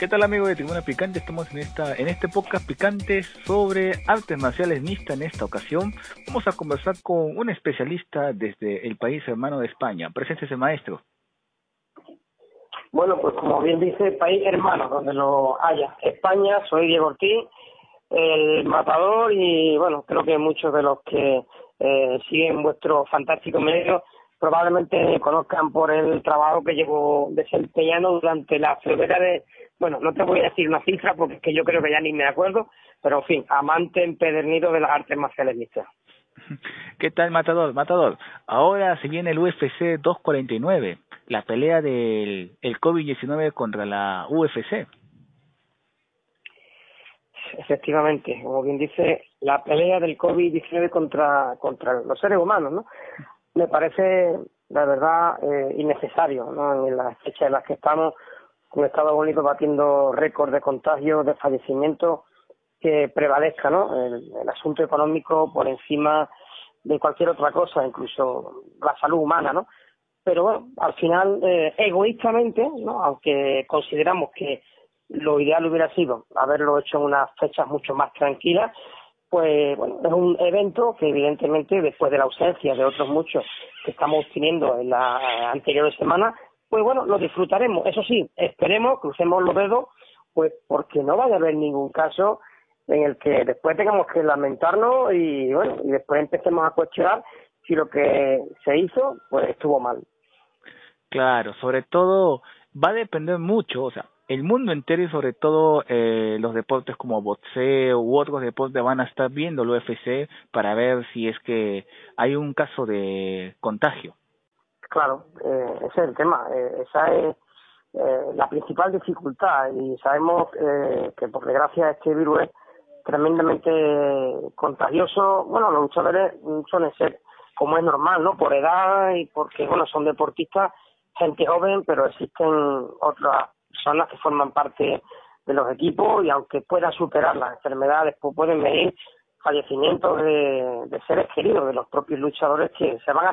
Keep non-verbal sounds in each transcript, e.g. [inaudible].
¿Qué tal amigo de Tribuna Picante? Estamos en esta en este podcast picante sobre artes marciales mixtas en esta ocasión. Vamos a conversar con un especialista desde el país hermano de España. Preséntese maestro. Bueno, pues como bien dice, país hermano, donde lo haya. España, soy Diego Ortiz, el matador y bueno, creo que muchos de los que eh, siguen vuestro fantástico medio probablemente me conozcan por el trabajo que llevo desempeñando durante la febrera de bueno, no te voy a decir una cifra porque es que yo creo que ya ni me acuerdo, pero en fin, amante empedernido de las artes marciales mixtas. ¿Qué tal, Matador? Matador, ahora se viene el UFC 249, la pelea del el COVID-19 contra la UFC. Efectivamente, como bien dice, la pelea del COVID-19 contra, contra los seres humanos, ¿no? Me parece, la verdad, eh, innecesario, ¿no? En las fechas en las que estamos, con Estados Unidos batiendo récord de contagios, de fallecimientos, que prevalezca ¿no? el, asunto económico por encima de cualquier otra cosa, incluso la salud humana, ¿no? Pero bueno, al final, eh, egoístamente, ¿no? Aunque consideramos que lo ideal hubiera sido haberlo hecho en unas fechas mucho más tranquilas, pues bueno, es un evento que evidentemente después de la ausencia de otros muchos que estamos teniendo en las anteriores semanas, pues bueno, lo disfrutaremos. Eso sí, esperemos, crucemos los dedos, pues porque no vaya a haber ningún caso en el que después tengamos que lamentarnos y bueno, y después empecemos a cuestionar si lo que se hizo, pues estuvo mal. Claro, sobre todo va a depender mucho, o sea, el mundo entero y sobre todo eh, los deportes como boxeo u otros deportes van a estar viendo el UFC para ver si es que hay un caso de contagio. Claro, eh, ese es el tema. Eh, esa es eh, la principal dificultad y sabemos que por desgracia este virus es tremendamente contagioso. Bueno, los luchadores suelen ser como es normal, ¿no? Por edad y porque, bueno, son deportistas, gente joven, pero existen otras personas que forman parte de los equipos y aunque puedan superar las enfermedades, pues pueden venir fallecimientos de, de, seres queridos, de los propios luchadores que se van a,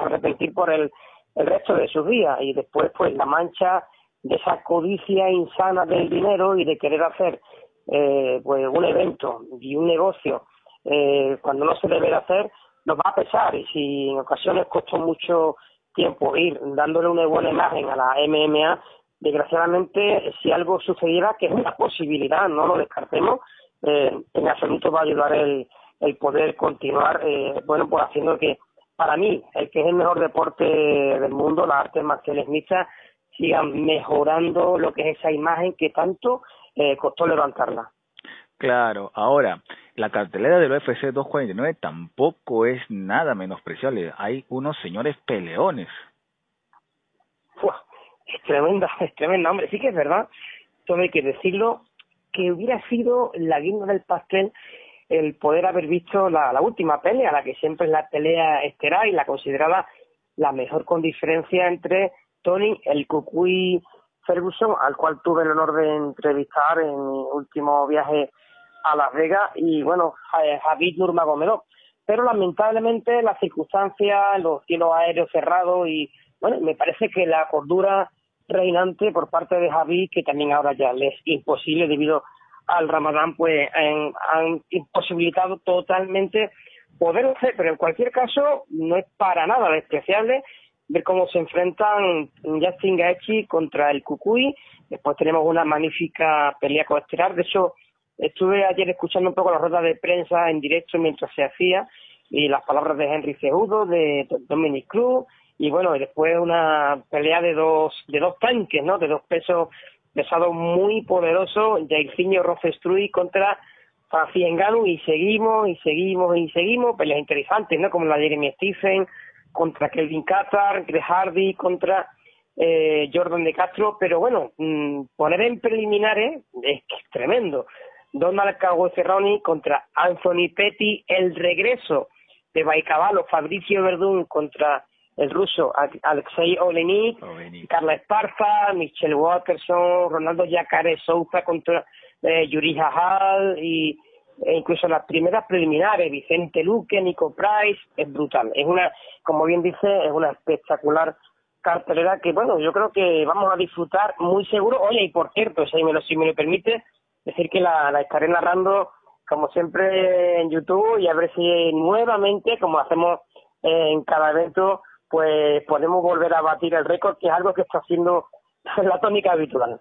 arrepentir por el, el resto de sus días. Y después pues la mancha de esa codicia insana del dinero y de querer hacer eh, pues un evento y un negocio eh, cuando no se debe hacer nos va a pesar. Y si en ocasiones costó mucho tiempo ir dándole una buena imagen a la MMA desgraciadamente si algo sucediera que es una posibilidad no lo descartemos eh, en absoluto va a ayudar el, el poder continuar, eh, bueno, pues haciendo que para mí, el que es el mejor deporte del mundo, las artes marciales mixtas, sigan mejorando lo que es esa imagen que tanto eh, costó levantarla. Claro, ahora, la cartelera del UFC 249 tampoco es nada menospreciable. Hay unos señores peleones. Es tremenda, [laughs] es tremenda, hombre. Sí que es verdad, todo que decirlo que hubiera sido la guinda del pastel el poder haber visto la, última pelea, la que siempre es la pelea estelar y la considerada la mejor con diferencia entre Tony, el Cucuy Ferguson, al cual tuve el honor de entrevistar en mi último viaje a Las Vegas, y bueno, Javid Nurmagomedov. Pero lamentablemente las circunstancias, los cielos aéreos cerrados y bueno, me parece que la cordura reinante por parte de Javi, que también ahora ya le es imposible debido al Ramadán, pues han, imposibilitado totalmente poder hacer, pero en cualquier caso no es para nada despreciable ver cómo se enfrentan Justin Gaethje contra el Cucuy, después tenemos una magnífica pelea coestelar, de hecho estuve ayer escuchando un poco la rueda de prensa en directo mientras se hacía y las palabras de Henry Cejudo, de Dominic Cruz y bueno, y después una pelea de dos, de dos tanques, ¿no? De dos pesos pesados muy poderosos, Jairzinho Rocestruy contra Ngannou y seguimos y seguimos y seguimos, peleas interesantes, ¿no? Como la de Jeremy Stephen contra Kelvin Qatar, Greg Hardy contra eh, Jordan de Castro, pero bueno, mmm, poner en preliminares es, es tremendo. Donald Cerroni contra Anthony Petty, el regreso de Baikavalo, Fabricio Verdún contra el ruso Alexei Olenik, Carla Esparza, Michelle Watterson, Ronaldo Yacare Souza contra eh, Yuri Hajal y e incluso las primeras preliminares, Vicente Luque, Nico Price, es brutal. Es una, como bien dice, es una espectacular cartelera que, bueno, yo creo que vamos a disfrutar muy seguro. Oye, y por cierto, si me lo, si me lo permite, decir que la, la estaré narrando, como siempre, en YouTube y a ver si nuevamente, como hacemos en cada evento, pues podemos volver a batir el récord, que es algo que está haciendo [laughs] la tónica habitual.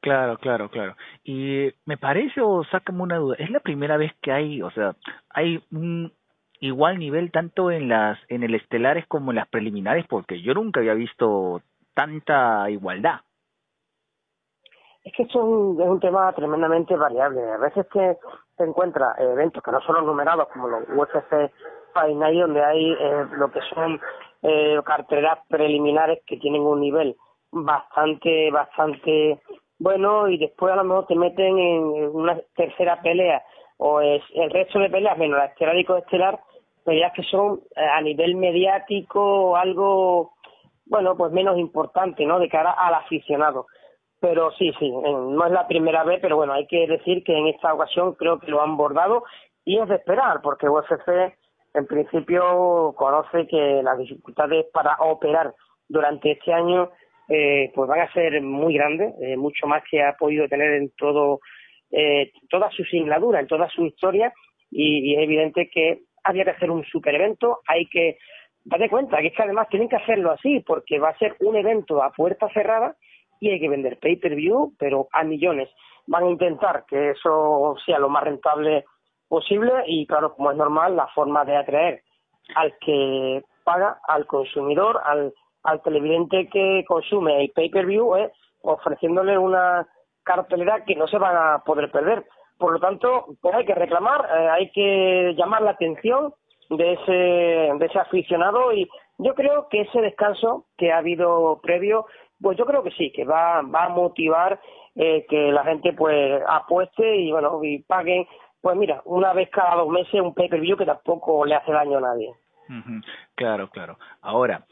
Claro, claro, claro. Y me parece, o sácame una duda, es la primera vez que hay, o sea, hay un igual nivel tanto en las en el estelares como en las preliminares, porque yo nunca había visto tanta igualdad. Es que esto es un, es un tema tremendamente variable. A veces que se encuentra eventos que no son los numerados, como los UFC Fight Night, donde hay eh, lo que son eh, carteras preliminares que tienen un nivel bastante, bastante bueno y después a lo mejor te meten en una tercera pelea o es el resto de peleas menos la estelar y estelar peleas que son eh, a nivel mediático algo bueno pues menos importante no de cara al aficionado. Pero sí sí no es la primera vez pero bueno hay que decir que en esta ocasión creo que lo han bordado y es de esperar porque UFC en principio conoce que las dificultades para operar durante este año eh, pues van a ser muy grandes, eh, mucho más que ha podido tener en todo eh, toda su singladura, en toda su historia, y, es evidente que había que hacer un super evento, hay que darle cuenta que es que además tienen que hacerlo así, porque va a ser un evento a puerta cerrada y hay que vender pay-per-view, pero a millones. Van a intentar que eso sea lo más rentable posible y claro, como es normal, la forma de atraer al que paga, al consumidor, al al televidente que consume el pay-per-view es ofreciéndole una cartelera que no se van a poder perder. Por lo tanto, pues hay que reclamar, eh, hay que llamar la atención de ese, de ese aficionado y yo creo que ese descanso que ha habido previo, pues yo creo que sí, que va, va a motivar eh, que la gente pues apueste y bueno, y paguen, pues mira, una vez cada dos meses un pay-per-view que tampoco le hace daño a nadie. Claro, claro. Ahora,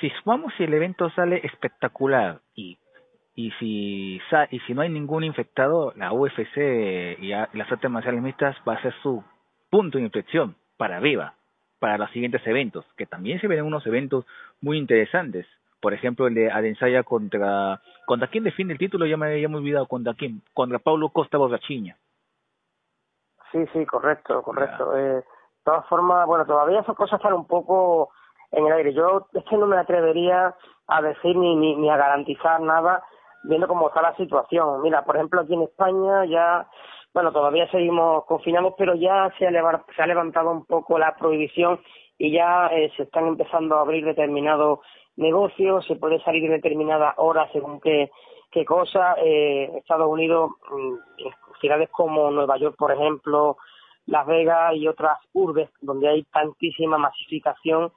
si sumamos si el evento sale espectacular y y si y si no hay ningún infectado, la UFC y las artes marciales mixtas va a ser su punto de inflexión para arriba para los siguientes eventos, que también se ven unos eventos muy interesantes. Por ejemplo, el de Adensaya contra contra quién define el título, ya me, he olvidado contra quién, contra Paulo Costa Borrachiña. Sí, sí, correcto, correcto. Eh, de todas formas, bueno, todavía esas cosas están un poco en el aire. Yo es que no me atrevería a decir ni, ni, ni a garantizar nada viendo cómo está la situación. Mira, por ejemplo, aquí en España ya, bueno, todavía seguimos confinados, pero ya se ha, se ha levantado un poco la prohibición y ya eh, se están empezando a abrir determinados negocios, se puede salir en determinadas horas según qué, qué cosa. Eh, Estados Unidos, mm, ciudades como Nueva York, por ejemplo, Las Vegas y otras urbes donde hay tantísima masificación,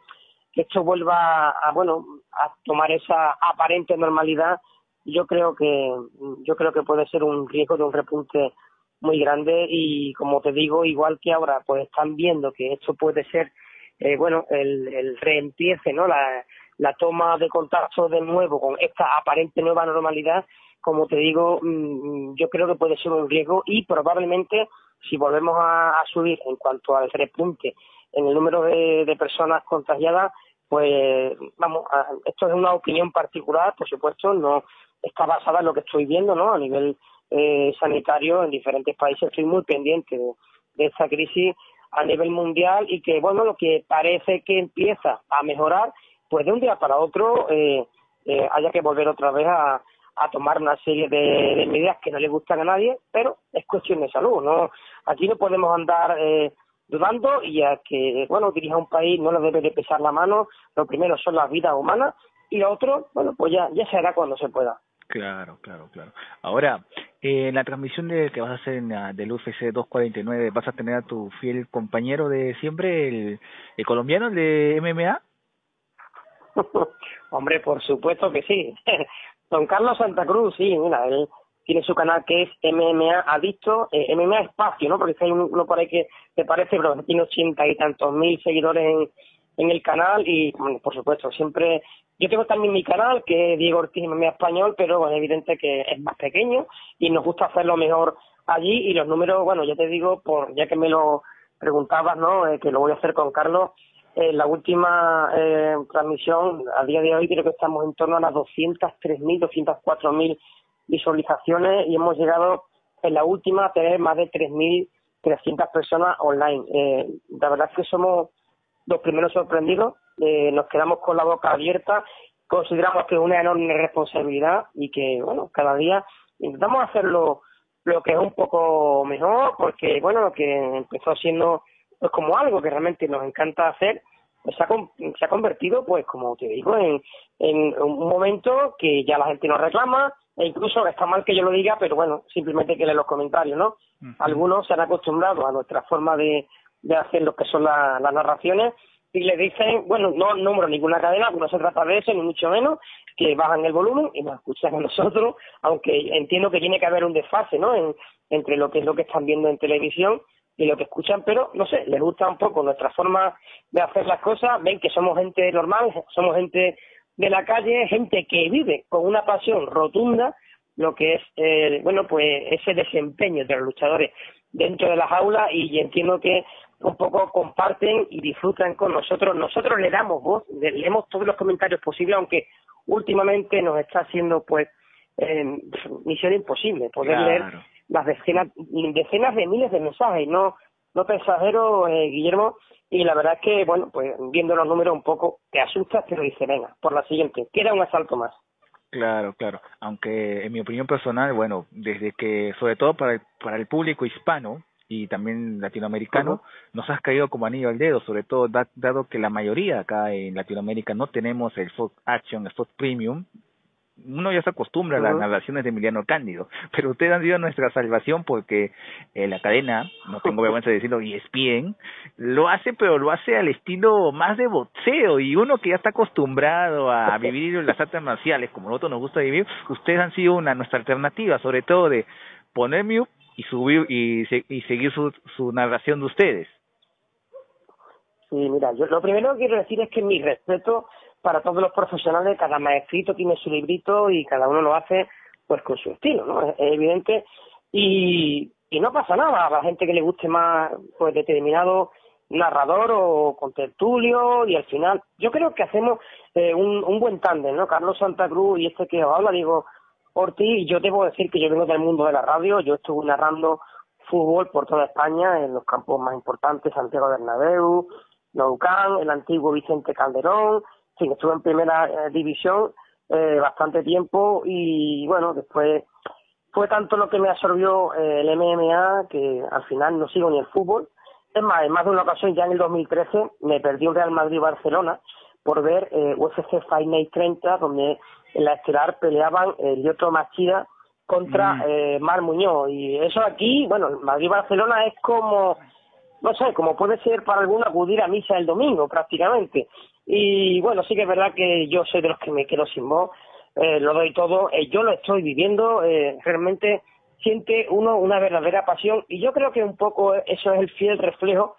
que esto vuelva a, bueno a tomar esa aparente normalidad yo creo que yo creo que puede ser un riesgo de un repunte muy grande y como te digo igual que ahora pues están viendo que esto puede ser eh, bueno el, el reempiece no la, la toma de contacto de nuevo con esta aparente nueva normalidad como te digo mm, yo creo que puede ser un riesgo y probablemente si volvemos a subir en cuanto al repunte en el número de, de personas contagiadas, pues vamos, esto es una opinión particular, por supuesto, no está basada en lo que estoy viendo, ¿no? A nivel eh, sanitario en diferentes países estoy muy pendiente de, de esta crisis a nivel mundial y que, bueno, lo que parece que empieza a mejorar, pues de un día para otro eh, eh, haya que volver otra vez a, tomar una serie de, medidas que no le gustan a nadie, pero es cuestión de salud, ¿no? Aquí no podemos andar eh, dudando y a que, bueno, dirija un país no le debe de pesar la mano. Lo primero son las vidas humanas y lo otro, bueno, pues ya, ya se hará cuando se pueda. Claro, claro, claro. Ahora, eh, la transmisión de, que vas a hacer en la, del UFC 249, ¿vas a tener a tu fiel compañero de siempre, el, el colombiano, el de MMA? [laughs] Hombre, por supuesto que sí. [laughs] Don Carlos Santa Cruz, sí, mira, él tiene su canal que es MMA Adicto, eh, MMA Espacio, ¿no? Porque hay uno por ahí que te parece, pero tiene ochenta y tantos mil seguidores en, en el canal y, bueno, por supuesto, siempre... Yo tengo también mi canal, que es Diego Ortiz MMA Español, pero es evidente que es más pequeño y nos gusta hacerlo mejor allí y los números, bueno, ya te digo, por ya que me lo preguntabas, ¿no? Eh, que lo voy a hacer con Carlos, en la última eh, transmisión, a día de hoy creo que estamos en torno a las 203.000, 204.000 visualizaciones y hemos llegado en la última a tener más de 3.300 personas online. Eh, la verdad es que somos los primeros sorprendidos, eh, nos quedamos con la boca abierta, consideramos que es una enorme responsabilidad y que, bueno, cada día intentamos hacerlo lo que es un poco mejor, porque, bueno, lo que empezó siendo pues como algo que realmente nos encanta hacer, pues se ha, se ha convertido, pues como te digo, en, en un momento que ya la gente nos reclama, e incluso está mal que yo lo diga, pero bueno, simplemente que leen los comentarios, ¿no? Algunos se han acostumbrado a nuestra forma de, de hacer lo que son las narraciones y le dicen, bueno, no nombro ninguna cadena, no se trata de eso, ni mucho menos, que bajan el volumen y nos escuchan a nosotros, aunque entiendo que tiene que haber un desfase, ¿no? En, entre lo que es lo que están viendo en televisión y lo que escuchan, pero no sé, les gusta un poco nuestra forma de hacer las cosas, ven que somos gente normal, somos gente de la calle, gente que vive con una pasión rotunda lo que es, eh, bueno, pues ese desempeño de los luchadores dentro de las aulas y entiendo que un poco comparten y disfrutan con nosotros. Nosotros le damos voz, leemos todos los comentarios posibles, aunque últimamente nos está haciendo pues eh, misión imposible poder leer las decenas, decenas de miles de mensajes, no, no pensajero, eh, Guillermo, y la verdad es que, bueno, pues viendo los números un poco te asustas, pero dice, venga, por la siguiente, queda un asalto más. Claro, claro. Aunque en mi opinión personal, bueno, desde que, sobre todo para el, para el público hispano y también latinoamericano, nos has caído como anillo al dedo, sobre todo dado que la mayoría acá en Latinoamérica no tenemos el Fox Action, el Fox Premium, uno ya se acostumbra a las narraciones de Emiliano Cándido, [laughs] pero ustedes han sido nuestra salvación porque eh, la cadena, no tengo [laughs] vergüenza de decirlo, y es bien, lo hace, pero lo hace al estilo más de boxeo, y uno que ya está acostumbrado a [laughs] vivir en las artes marciales, como nosotros nos gusta vivir, ustedes han sido una nuestra alternativa, sobre todo de poner mute y subir y, y seguir su, su narración de ustedes. Sí, mira, yo lo primero que quiero decir es que mi respeto para todos los profesionales, cada maestrito tiene su librito y cada uno lo hace pues con su estilo, ¿no? Es evidente. Y, y no pasa nada, a la gente que le guste más pues determinado narrador o con tertulio y al final yo creo que hacemos eh, un, un buen tándem, ¿no? Carlos Santa Cruz y este que os habla, digo, Ortiz, yo debo decir que yo vengo del mundo de la radio, yo estuve narrando fútbol por toda España en los campos más importantes, Santiago Bernabéu, Nou el antiguo Vicente Calderón, sí, estuve en primera eh, división eh, bastante tiempo y bueno, después fue tanto lo que me absorbió eh, el MMA que al final no sigo ni el fútbol. Es más, en más de una ocasión, ya en el 2013, me perdí un Real Madrid-Barcelona por ver eh, UFC Fight Night 30, donde en la estelar peleaban el otro Machida contra mm. eh, Mar Muñoz. Y eso aquí, bueno, Madrid-Barcelona es como, no sé, como puede ser para alguno acudir a misa el domingo prácticamente. Y bueno, sí que es verdad que yo soy de los que me quedo sin voz, eh, lo doy todo, eh, yo lo estoy viviendo, eh, realmente siente uno una verdadera pasión y yo creo que un poco eso es el fiel reflejo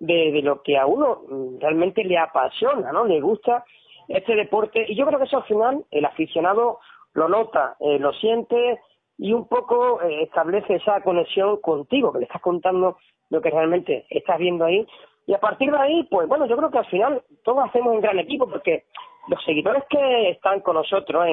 de, de lo que a uno realmente le apasiona, ¿no? Le gusta este deporte y yo creo que eso al final el aficionado lo nota, lo siente y un poco establece esa conexión contigo, que le estás contando lo que realmente estás viendo ahí. Y a partir de ahí, pues bueno, yo creo que al final todos hacemos un gran equipo porque los seguidores que están con nosotros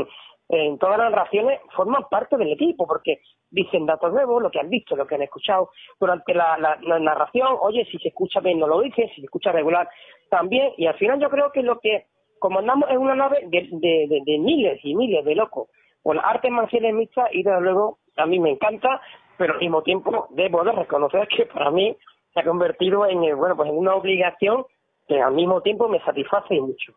en, todas las narraciones forman parte del equipo porque dicen datos nuevos, lo que han visto, lo que han escuchado durante la, la, narración, oye, si se escucha bien no lo dicen, si se escucha regular también, y al final yo creo que lo que, como andamos en una nave de, de, de, miles y miles de locos, con artes marciales mixtas, y desde luego a mí me encanta, pero al mismo tiempo debo de reconocer que para mí se ha convertido en, eh, bueno, pues en una obligación que al mismo tiempo me satisface mucho.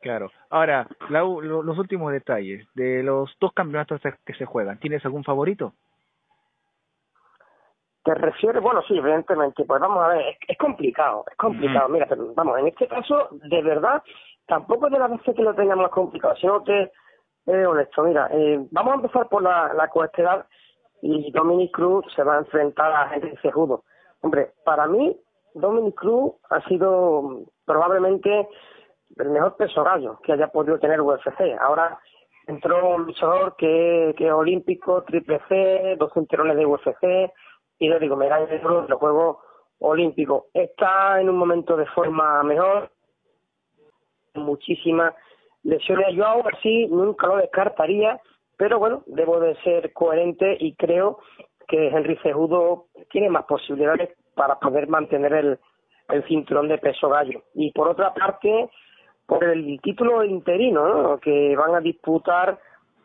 Claro. Ahora, los últimos detalles de los dos campeonatos que se juegan. ¿Tienes algún favorito? ¿Te refieres? Bueno, sí, evidentemente. Pues vamos a ver, es, complicado, es complicado. Mira, pero vamos, en este caso, de verdad, tampoco es de la vez que lo tengamos más complicado, sino que, eh, honesto, mira, eh, vamos a empezar por la, la coestedad y Dominic Cruz se va a enfrentar a gente Cejudo. Hombre, para mí, Dominic Cruz ha sido probablemente el mejor peso gallo que haya podido tener UFC. Ahora entró un luchador que, es olímpico, triple C, dos cinturones de UFC, y le digo, medalla de oro, lo juego olímpico. Está en un momento de forma mejor, muchísimas lesiones. Yo aún así nunca lo descartaría, pero bueno, debo de ser coherente y creo que Henry Cejudo tiene más posibilidades para poder mantener el, el cinturón de peso gallo. Y por otra parte, por el título interino que van a disputar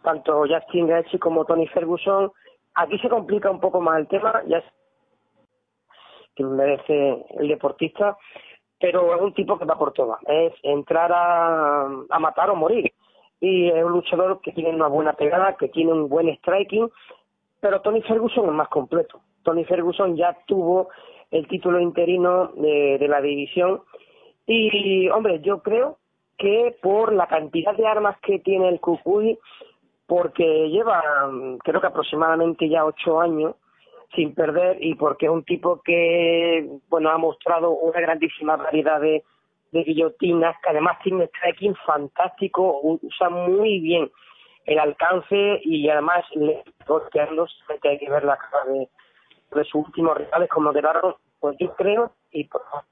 tanto Justin Gaethje como Tony Ferguson, aquí se complica un poco más el tema, ya que merece el deportista, pero es un tipo que va por todas, es entrar a, a matar o morir. Y es un luchador que tiene una buena pegada, que tiene un buen striking, pero Tony Ferguson es más completo. Tony Ferguson ya tuvo el título interino de, la división y, hombre, yo creo que por la cantidad de armas que tiene el Cucuy, porque lleva, creo que aproximadamente ya ocho años sin perder y porque es un tipo que, bueno, ha mostrado una grandísima variedad de, de guillotinas, que además tiene un striking fantástico, usa muy bien el alcance y además le golpeando, hay que ver la cara de, de sus últimos rivales como quedaron, pues yo creo y por favor.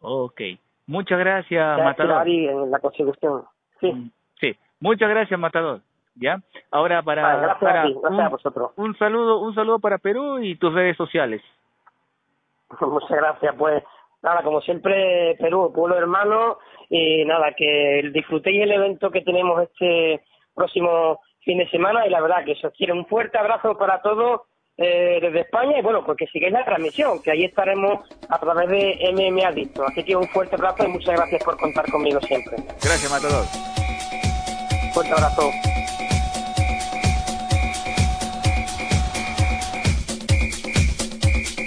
Ok. Muchas gracias, Matador. en la constitución. Sí. Mm, sí. Muchas gracias, Matador. ¿Ya? Ahora para, gracias para a ti, gracias un, a vosotros. un saludo, un saludo para Perú y tus redes sociales. [laughs] Muchas gracias, pues nada, como siempre, Perú, pueblo hermano, y nada, que disfrutéis el evento que tenemos este próximo fin de semana y la verdad que eso quiere un fuerte abrazo para todos eh, desde España y bueno, porque pues sigáis la transmisión, que ahí estaremos a través de MMA Adicto. Así que un fuerte abrazo y muchas gracias por contar conmigo siempre. Gracias, Matador. Fuerte abrazo.